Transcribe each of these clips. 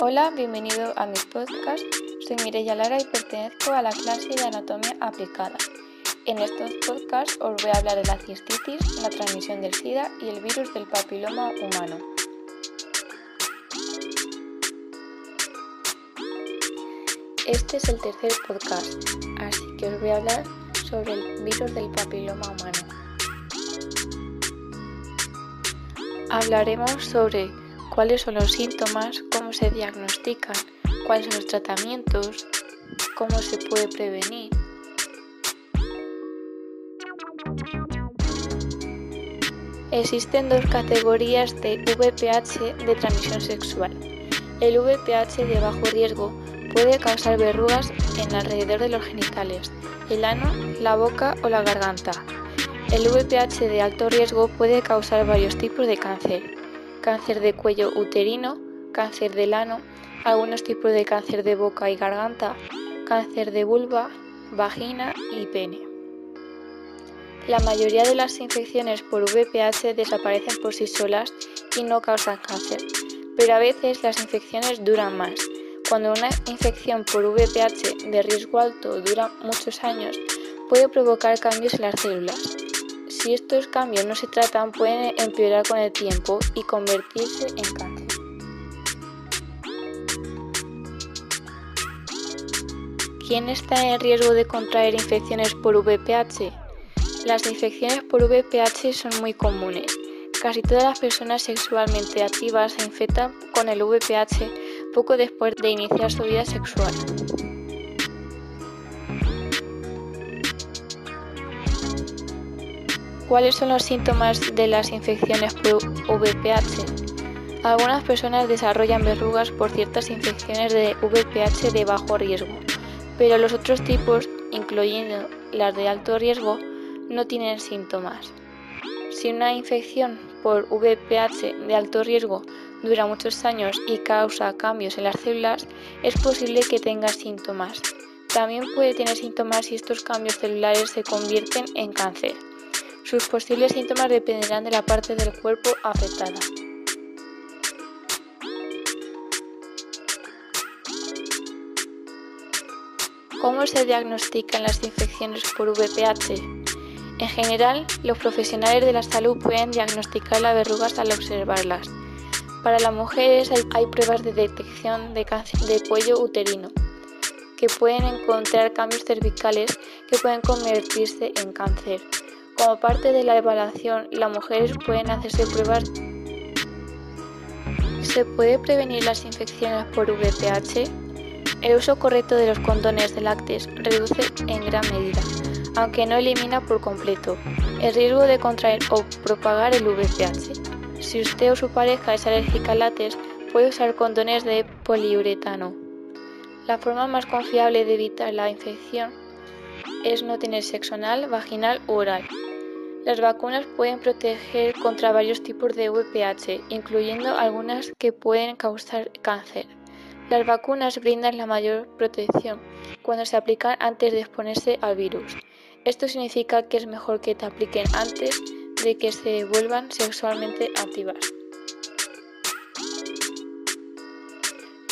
Hola, bienvenido a mi podcast. Soy Mireya Lara y pertenezco a la clase de Anatomía Aplicada. En estos podcasts os voy a hablar de la cistitis, la transmisión del SIDA y el virus del papiloma humano. Este es el tercer podcast, así que os voy a hablar sobre el virus del papiloma humano. Hablaremos sobre cuáles son los síntomas, cómo se diagnostican, cuáles son los tratamientos, cómo se puede prevenir. Existen dos categorías de VPH de transmisión sexual. El VPH de bajo riesgo puede causar verrugas en alrededor de los genitales, el ano, la boca o la garganta. El VPH de alto riesgo puede causar varios tipos de cáncer, cáncer de cuello uterino, cáncer del ano, algunos tipos de cáncer de boca y garganta, cáncer de vulva, vagina y pene. La mayoría de las infecciones por VPH desaparecen por sí solas y no causan cáncer, pero a veces las infecciones duran más. Cuando una infección por VPH de riesgo alto dura muchos años, puede provocar cambios en las células, si estos cambios no se tratan, pueden empeorar con el tiempo y convertirse en cáncer. ¿Quién está en riesgo de contraer infecciones por VPH? Las infecciones por VPH son muy comunes. Casi todas las personas sexualmente activas se infectan con el VPH poco después de iniciar su vida sexual. ¿Cuáles son los síntomas de las infecciones por VPH? Algunas personas desarrollan verrugas por ciertas infecciones de VPH de bajo riesgo, pero los otros tipos, incluyendo las de alto riesgo, no tienen síntomas. Si una infección por VPH de alto riesgo dura muchos años y causa cambios en las células, es posible que tenga síntomas. También puede tener síntomas si estos cambios celulares se convierten en cáncer. Sus posibles síntomas dependerán de la parte del cuerpo afectada. ¿Cómo se diagnostican las infecciones por VPH? En general, los profesionales de la salud pueden diagnosticar las verrugas al observarlas. Para las mujeres hay, pruebas de detección de cáncer de cuello uterino, que pueden encontrar cambios cervicales que pueden convertirse en cáncer. Como parte de la evaluación, las mujeres pueden hacerse pruebas. ¿Se puede prevenir las infecciones por VPH? El uso correcto de los condones de lácteos reduce en gran medida, aunque no elimina por completo, el riesgo de contraer o propagar el VPH. Si usted o su pareja es alérgica al látex, puede usar condones de poliuretano. La forma más confiable de evitar la infección es no tener sexo anal, vaginal u oral. Las vacunas pueden proteger contra varios tipos de VPH, incluyendo algunas que pueden causar cáncer. Las vacunas brindan la mayor protección cuando se aplican antes de exponerse al virus. Esto significa que es mejor que te apliquen antes de que se vuelvan sexualmente activas.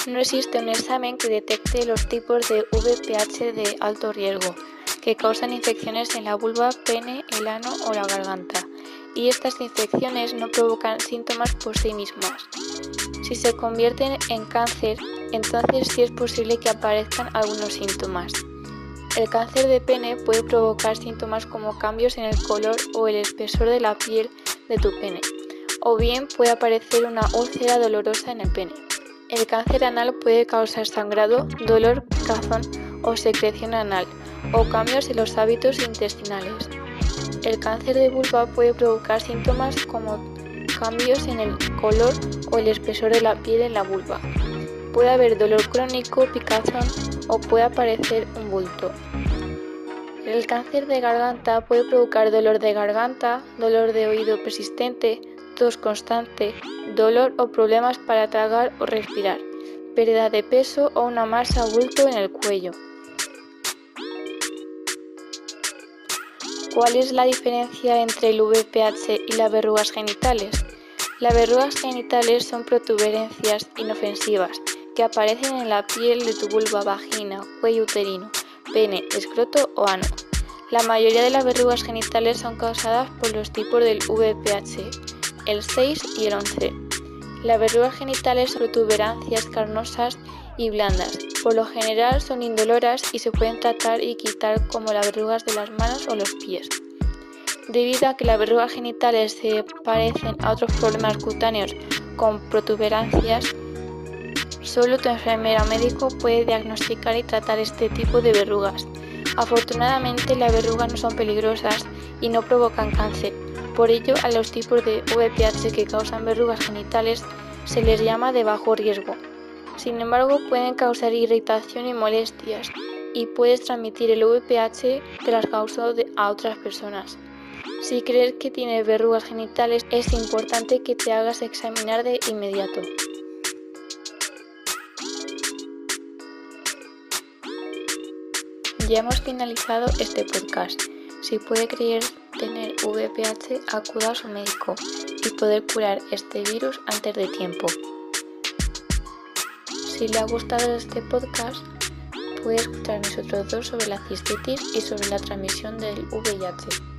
No existe un examen que detecte los tipos de VPH de alto riesgo, que causan infecciones en la vulva, pene, el ano o la garganta, y estas infecciones no provocan síntomas por sí mismas. Si se convierten en cáncer, entonces sí es posible que aparezcan algunos síntomas. El cáncer de pene puede provocar síntomas como cambios en el color o el espesor de la piel de tu pene, o bien puede aparecer una úlcera dolorosa en el pene. El cáncer anal puede causar sangrado, dolor, cazón o secreción anal, o cambios en los hábitos intestinales. El cáncer de vulva puede provocar síntomas como cambios en el color o el espesor de la piel en la vulva. Puede haber dolor crónico, picazón o puede aparecer un bulto. El cáncer de garganta puede provocar dolor de garganta, dolor de oído persistente, tos constante, dolor o problemas para tragar o respirar, pérdida de peso o una masa bulto en el cuello. ¿Cuál es la diferencia entre el VPH y las verrugas genitales? Las verrugas genitales son protuberancias inofensivas que aparecen en la piel de tu vulva, vagina, cuello uterino, pene, escroto o ano. La mayoría de las verrugas genitales son causadas por los tipos del VPH, el 6 y el 11. Las verrugas genitales son protuberancias carnosas y blandas. Por lo general son indoloras y se pueden tratar y quitar como las verrugas de las manos o los pies. Debido a que las verrugas genitales se parecen a otros problemas cutáneos con protuberancias, solo tu enfermera médico puede diagnosticar y tratar este tipo de verrugas. Afortunadamente las verrugas no son peligrosas y no provocan cáncer. Por ello, a los tipos de VPH que causan verrugas genitales se les llama de bajo riesgo. Sin embargo, pueden causar irritación y molestias y puedes transmitir el VPH que las causó a otras personas. Si crees que tienes verrugas genitales, es importante que te hagas examinar de inmediato. Ya hemos finalizado este podcast. Si puede creer tener VPH, acuda a su médico y poder curar este virus antes de tiempo. Si le ha gustado este podcast, puede escuchar mis otros dos sobre la cistitis y sobre la transmisión del VIH.